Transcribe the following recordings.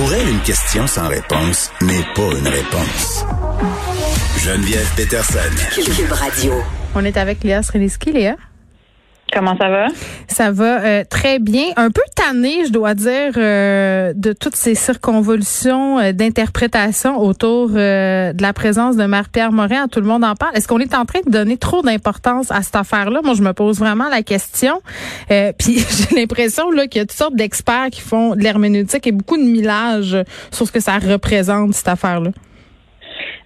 Pour elle, une question sans réponse n'est pas une réponse. Geneviève Peterson. Cube Radio. On est avec Léa Sreliski. Léa? Comment ça va? Ça va euh, très bien. Un peu tanné, je dois dire, euh, de toutes ces circonvolutions euh, d'interprétation autour de la présence de Marie-Pierre Morin. Tout le monde en parle. Est-ce qu'on est en train de donner trop d'importance à cette affaire-là? Moi, je me pose vraiment la question. puis j'ai l'impression là qu'il y a toutes sortes d'experts qui font de l'herméneutique et beaucoup de millage sur ce que ça représente, cette affaire-là.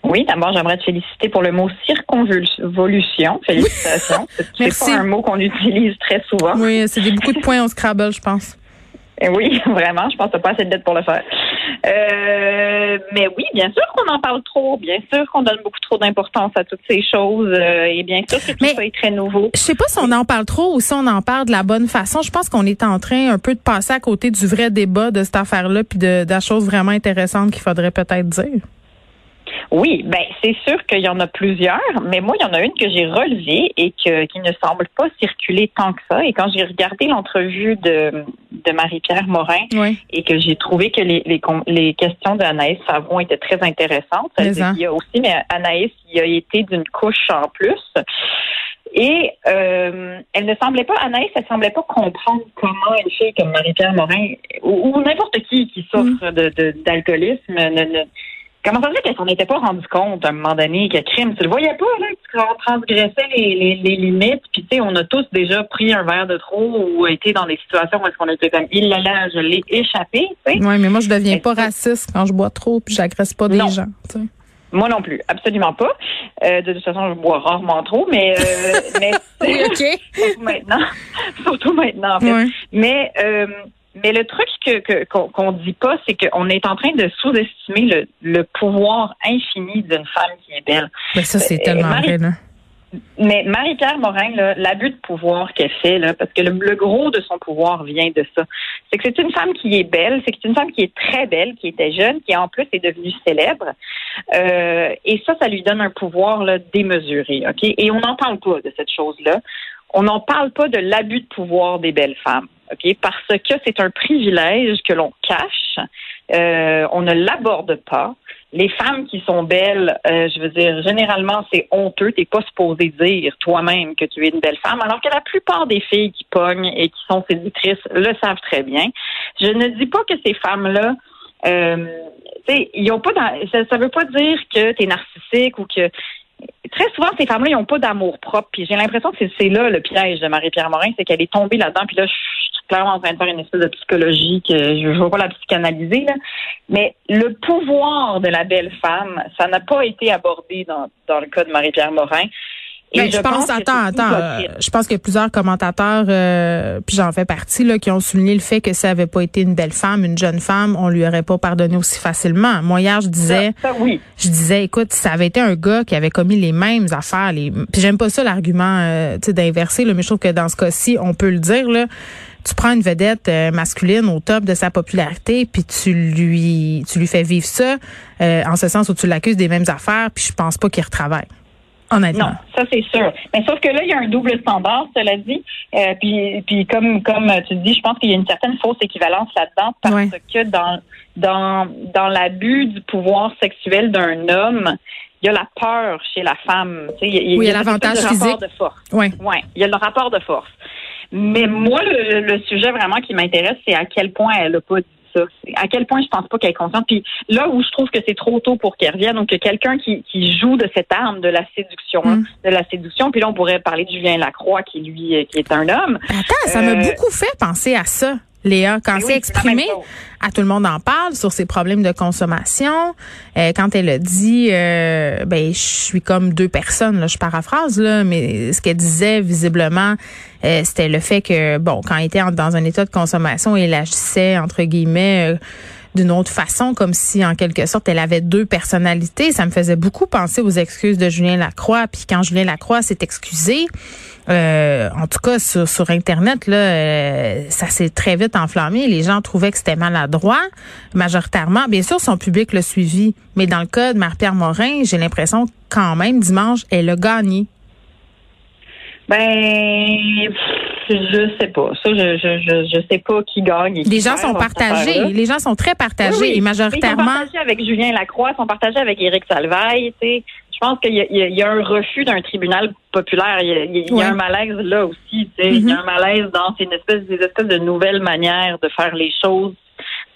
Oui, d'abord, j'aimerais te féliciter pour le mot circonvolution. Félicitations. C'est pas un mot qu'on utilise très souvent. Oui, c'est beaucoup de points au Scrabble, je pense. Eh oui, vraiment. Je pense que pas assez de dettes pour le faire. Euh, mais oui, bien sûr qu'on en parle trop. Bien sûr qu'on donne beaucoup trop d'importance à toutes ces choses. Euh, et bien sûr que tout ça est très nouveau. Je sais pas si on en parle trop ou si on en parle de la bonne façon. Je pense qu'on est en train un peu de passer à côté du vrai débat de cette affaire-là puis de, de la chose vraiment intéressante qu'il faudrait peut-être dire. Oui, ben c'est sûr qu'il y en a plusieurs, mais moi, il y en a une que j'ai relevée et que, qui ne semble pas circuler tant que ça. Et quand j'ai regardé l'entrevue de, de Marie-Pierre Morin et que j'ai trouvé que les, les, les questions d'Anaïs Savon étaient très intéressantes, il y a aussi, mais Anaïs, il a été d'une couche en plus. Et euh, elle ne semblait pas, Anaïs, elle semblait pas comprendre comment une fille comme Marie-Pierre Morin ou, n'importe qui qui souffre mm. de d'alcoolisme ne Comment ça se fait qu'elle s'en était pas rendu compte à un moment donné que crime, tu le voyais pas, là, que tu transgressais les, les, les limites, puis tu sais, on a tous déjà pris un verre de trop ou été dans des situations où est-ce qu'on était comme il là, je l'ai échappé, tu sais. Oui, mais moi je deviens pas raciste quand je bois trop puis j'agresse pas des gens. Moi non plus, absolument pas. Euh, de toute façon, je bois rarement trop, mais, euh, mais oui, ok. surtout maintenant, surtout maintenant. En fait. Mais euh, mais le truc que qu'on dit pas, c'est qu'on est en train de sous-estimer le, pouvoir infini d'une femme qui est belle. Mais ça, c'est euh, tellement vrai, là. Mais Marie-Pierre Morin, l'abus de pouvoir qu'elle fait, là, parce que le, gros de son pouvoir vient de ça, c'est que c'est une femme qui est belle, c'est que c'est une femme qui est très belle, qui était jeune, qui en plus est devenue célèbre. Euh, et ça, ça lui donne un pouvoir là, démesuré. ok? Et on n'en parle pas de cette chose-là. On n'en parle pas de l'abus de pouvoir des belles femmes parce que c'est un privilège que l'on cache, euh, on ne l'aborde pas. Les femmes qui sont belles, euh, je veux dire, généralement, c'est honteux. T'es pas supposé dire toi-même que tu es une belle femme, alors que la plupart des filles qui pognent et qui sont séductrices le savent très bien. Je ne dis pas que ces femmes-là euh, ils ont pas ça, ça veut pas dire que tu es narcissique ou que très souvent, ces femmes-là, ils n'ont pas d'amour propre. Puis j'ai l'impression que c'est là le piège de Marie-Pierre Morin, c'est qu'elle est tombée là-dedans. Puis là, je suis clairement en train de faire une espèce de psychologie que je ne veux pas la psychanalyser. Là. Mais le pouvoir de la belle femme, ça n'a pas été abordé dans, dans le cas de Marie-Pierre Morin. Ben, je, pense, attends, attends, euh, je pense que plusieurs commentateurs, euh, puis j'en fais partie, là, qui ont souligné le fait que ça avait pas été une belle femme, une jeune femme, on lui aurait pas pardonné aussi facilement. Moi hier, je disais, oui. je disais, écoute, ça avait été un gars qui avait commis les mêmes affaires, les, puis j'aime pas ça l'argument, euh, tu sais, d'inverser, mais je trouve que dans ce cas-ci, on peut le dire là tu prends une vedette masculine au top de sa popularité, puis tu lui tu lui fais vivre ça, en ce sens où tu l'accuses des mêmes affaires, puis je pense pas qu'il retravaille. Non, ça c'est sûr. Mais sauf que là, il y a un double standard, cela dit. Euh, puis, puis comme comme tu dis, je pense qu'il y a une certaine fausse équivalence là-dedans parce que dans dans dans l'abus du pouvoir sexuel d'un homme, il y a la peur chez la femme. oui, il y a, l'avantage physique. de force. Oui. Ouais, il y a le rapport de force. Mais moi, le, le sujet vraiment qui m'intéresse, c'est à quel point elle a pas à quel point je pense pas qu'elle est consciente. Puis là où je trouve que c'est trop tôt pour qu'elle revienne, donc quelqu'un qui, qui joue de cette arme de la séduction, hein, mm. de la séduction. Puis là, on pourrait parler de Julien Lacroix, qui lui, qui est un homme. Attends, ça m'a euh, beaucoup fait penser à ça. Léa, quand c'est exprimé, à tout le monde en parle sur ses problèmes de consommation. Euh, quand elle a dit, euh, ben je suis comme deux personnes, là, je paraphrase là, mais ce qu'elle disait visiblement, euh, c'était le fait que bon, quand elle était dans un état de consommation, elle agissait entre guillemets d'une autre façon, comme si en quelque sorte elle avait deux personnalités. Ça me faisait beaucoup penser aux excuses de Julien Lacroix. Puis quand Julien Lacroix s'est excusé, euh, en tout cas sur, internet là, euh, ça s'est très vite enflammé. Les gens trouvaient que c'était maladroit, majoritairement. Bien sûr, son public l'a suivi, mais dans le cas de Marie-Pierre Morin, j'ai l'impression quand même dimanche, elle a gagné. Ben je sais pas. Ça, je, je, je, sais pas qui gagne. les gens sont partagés. Les gens sont très partagés et majoritairement. Ils sont partagés avec Julien Lacroix, ils sont partagés avec Éric Salvaille. Tu sais, je pense qu'il y, a un refus d'un tribunal populaire. Il y a, un malaise là aussi. Tu sais, Il y a mm-hmm. un malaise dans une espèce, des espèces de nouvelles manières de faire les choses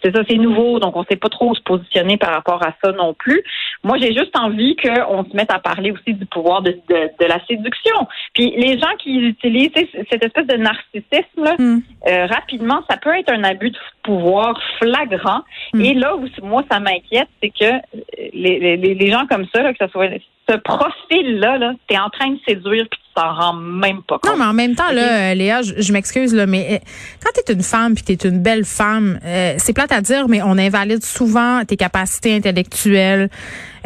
c'est ça, c'est nouveau, donc on ne sait pas trop se positionner par rapport à ça non plus. Moi, j'ai juste envie qu'on se mette à parler aussi du pouvoir de, de, la séduction. Puis les gens qui utilisent cette espèce de narcissisme, là, hmm. euh, rapidement, ça peut être un abus de pouvoir flagrant. Hmm. Et là où moi, ça m'inquiète, c'est que les, les, les, gens comme ça, là, que ce soit ce profil-là, -là, tu es en train de séduire puis même pas compte. Non, mais en même temps, là, Léa, je, m'excuse, là, mais euh, quand tu es une femme puis tu es une belle femme, euh, c'est plate à dire, mais on invalide souvent tes capacités intellectuelles.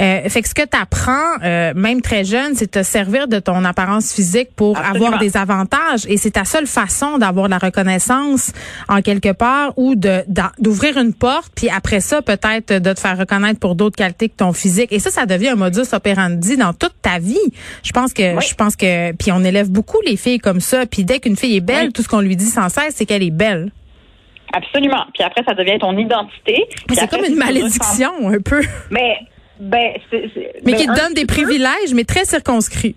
Euh, fait que ce que tu apprends, euh, même très jeune, c'est te servir de ton apparence physique pour avoir des avantages. Et c'est ta seule façon d'avoir la reconnaissance en quelque part ou de d'ouvrir une porte, puis après ça, peut-être de te faire reconnaître pour d'autres qualités que ton physique. Et ça, ça devient un modus operandi dans toute ta vie. Je pense que, je pense que, puis on élève beaucoup les filles comme ça. Puis dès qu'une fille est belle, tout ce qu'on lui dit sans cesse, c'est qu'elle est belle. Absolument. Puis après, ça devient ton identité. C'est comme une malédiction, un peu. Mais ben, mais qui te donne des privilèges, mais très circonscrits.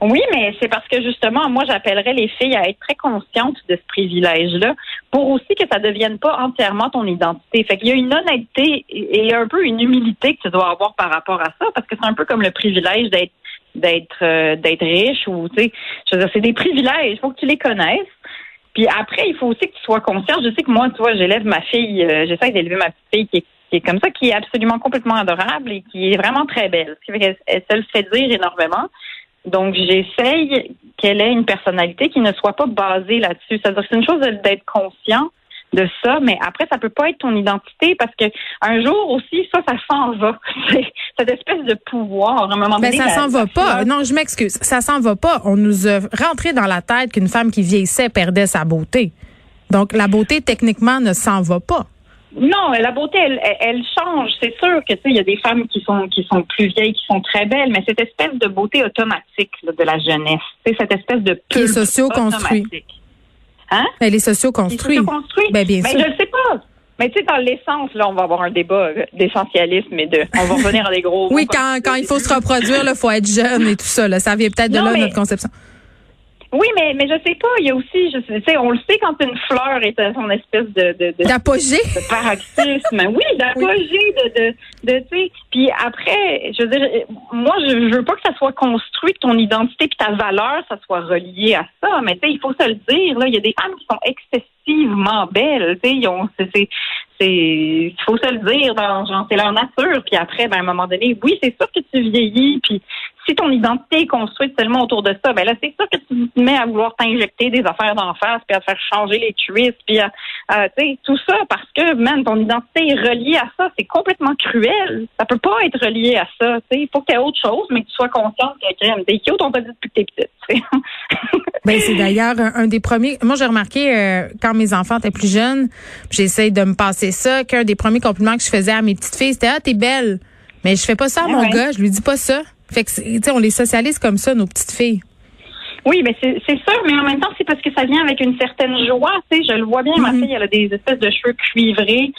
Oui, mais c'est parce que justement, moi, j'appellerais les filles à être très conscientes de ce privilège-là pour aussi que ça ne devienne pas entièrement ton identité. Fait qu'il y a une honnêteté et un peu une humilité que tu dois avoir par rapport à ça parce que c'est un peu comme le privilège d'être d'être euh, d'être riche ou tu sais, je veux dire, c'est des privilèges, il faut que tu les connaisses. Puis après, il faut aussi que tu sois conscient. Je sais que moi, tu vois, j'élève ma fille, euh, j'essaie d'élever ma petite fille qui est qui est comme ça, qui est absolument complètement adorable et qui est vraiment très belle. Fait qu'elle se le fait dire énormément. Donc, j'essaye qu'elle ait une personnalité qui ne soit pas basée là-dessus. C'est-à-dire c'est une chose d'être conscient de ça, mais après, ça peut pas être ton identité parce que un jour aussi, ça, ça s'en va. cette espèce de pouvoir, à un moment donné. Mais ça s'en va pas. Non, je m'excuse. Ça s'en va pas. On nous a rentré dans la tête qu'une femme qui vieillissait perdait sa beauté. Donc, la beauté, techniquement, ne s'en va pas. Non, la beauté, elle, elle change. C'est sûr que tu sais, il y a des femmes qui sont qui sont plus vieilles, qui sont très belles, mais cette espèce de beauté automatique de la jeunesse, c'est cette espèce de qui est socio-construit. Hein? Elle est socio-construit. Socio-construit. Ben, bien sûr. Je ne sais pas. Mais tu sais, dans l'essence, là, on va avoir un débat d'essentialisme et de, on va revenir à des gros. oui, quand, quand il faut se reproduire, il faut être jeune et tout ça. Là, ça vient peut-être de là notre conception. Oui, mais, mais je sais pas. Il y a aussi, je sais, on le sait quand une fleur est à son espèce de. de, d'apogée. De, paroxysme. oui, d'apogée, de, de, de tu sais. Puis après, je veux dire, moi, je, je veux pas que ça soit construit, que ton identité puis ta valeur, ça soit relié à ça. Mais tu sais, il faut se le dire, là. Il y a des femmes qui sont excessivement belles, tu sais. C'est, c'est, il faut se le dire, dans, genre, c'est leur nature. Puis après, ben, à un moment donné, oui, c'est sûr que tu vieillis, puis si ton identité est construite seulement autour de ça, ben là, c'est sûr que tu te mets à vouloir t'injecter des affaires d'en face, puis à faire changer les cuisses, puis à, tu sais, tout ça parce que, man, ton identité est reliée à ça. C'est complètement cruel. Ça peut pas être relié à ça. Tu sais, il faut que tu aies autre chose, mais que tu sois consciente que t'es cute, on t'a dit depuis que t'es petite. ben, c'est d'ailleurs un, des premiers. Moi, j'ai remarqué euh, quand mes enfants étaient plus jeunes, j'essaie de me passer ça, qu'un des premiers compliments que je faisais à mes petites filles, c'était Ah, t'es belle. Mais je fais pas ça à ah mon gars, je lui dis pas ça. Fait que, tu sais, on les socialise comme ça, nos petites filles. Oui, mais c'est sûr, mais en même temps, c'est parce que ça vient avec une certaine joie. Tu sais, je le vois bien, ma mm-hmm. fille, elle a des espèces de cheveux cuivrés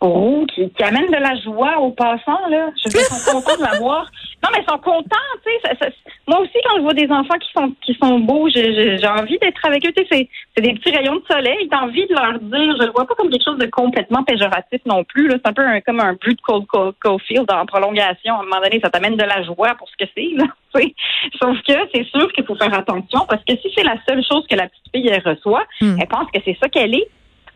roux qui, qui amènent de la joie aux passants. Là. Je suis contente de la voir. Non, mais ils sont contents, tu sais. moi aussi, quand je vois des enfants qui sont qui sont beaux, j'ai envie d'être avec eux. Tu sais, c'est des petits rayons de soleil. T'as envie de leur dire. Je le vois pas comme quelque chose de complètement péjoratif non plus. C'est un peu comme un but de Cold Cofield en prolongation. À un moment donné, ça t'amène de la joie pour ce que c'est. Sauf que c'est sûr qu'il faut faire attention parce que si c'est la seule chose que la petite fille elle reçoit, hmm. elle pense que c'est ça qu'elle est.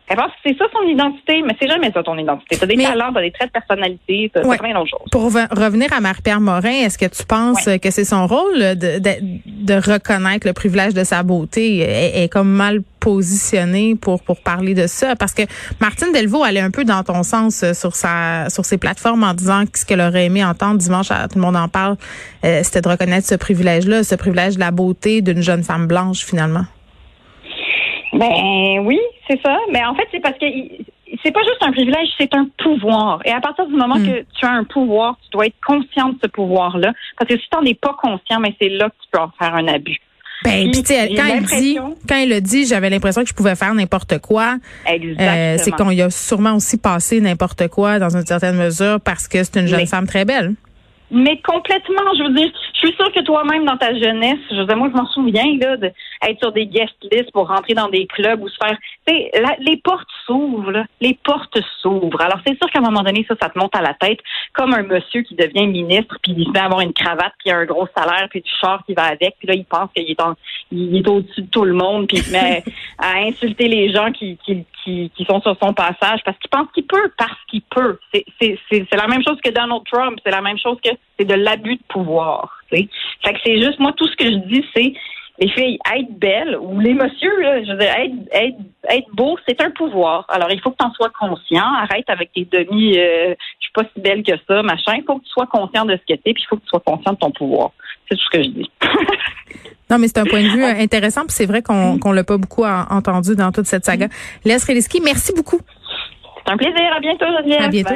Elle pense que c'est ça son identité, mais c'est jamais ça ton identité. T'as des talents, t'as des traits de personnalité, t'as plein d'autres choses. Pour revenir à Marie-Pierre Morin, est-ce que tu penses que c'est son rôle de, de, reconnaître le privilège de sa beauté? Elle est comme mal positionnée pour pour parler de ça? Parce que Martine Delvaux allait un peu dans ton sens euh, sur sa sur ses plateformes en disant que ce qu'elle aurait aimé entendre dimanche tout le monde en parle euh, c'était de reconnaître ce privilège là ce privilège de la beauté d'une jeune femme blanche finalement ben oui, c'est ça. Mais en fait, c'est parce que c'est pas juste un privilège, c'est un pouvoir. Et à partir du moment hmm. que tu as un pouvoir, tu dois être conscient de ce pouvoir-là. Parce que si tu n'en es pas conscient, mais c'est là que tu peux en faire un abus. Ben, puis, quand il dit, quand il a dit, j'avais l'impression que je pouvais faire n'importe quoi. Euh, c'est qu'on y a sûrement aussi passé n'importe quoi dans une certaine mesure parce que c'est une jeune femme très belle. Mais complètement, je veux dire, je suis sûre que toi-même dans ta jeunesse, je veux dire, moi je m'en souviens là d'être sur des guest lists pour rentrer dans des clubs ou se faire, tu sais, les portes s'ouvrent, les portes s'ouvrent. Alors c'est sûr qu'à un moment donné ça, ça te monte à la tête, comme un monsieur qui devient ministre puis il se met avoir une cravate puis un gros salaire puis du char qui va avec puis là il pense qu'il est en, il est au-dessus de tout le monde puis il se met à insulter les gens qui, qui, qui, qui sont sur son passage parce qu'il pense qu'il peut parce qu'il peut. C'est la même chose que Donald Trump, c'est la même chose que c'est de l'abus de pouvoir. Fait que c'est juste, moi, tout ce que je dis, c'est les filles, être belles, ou les messieurs, là, je veux dire, être, être, être beau, c'est un pouvoir. Alors, il faut que tu en sois conscient. Arrête avec tes demi, euh, je suis pas si belle que ça, machin. Il faut que tu sois conscient de ce que t'es, puis il faut que tu sois conscient de ton pouvoir. C'est tout ce que je dis. non, mais c'est un point de vue intéressant, puis c'est vrai qu'on qu'on l'a pas beaucoup entendu dans toute cette saga. Les Reliski, merci beaucoup. C'est un plaisir. À bientôt, Geneviève. À bientôt.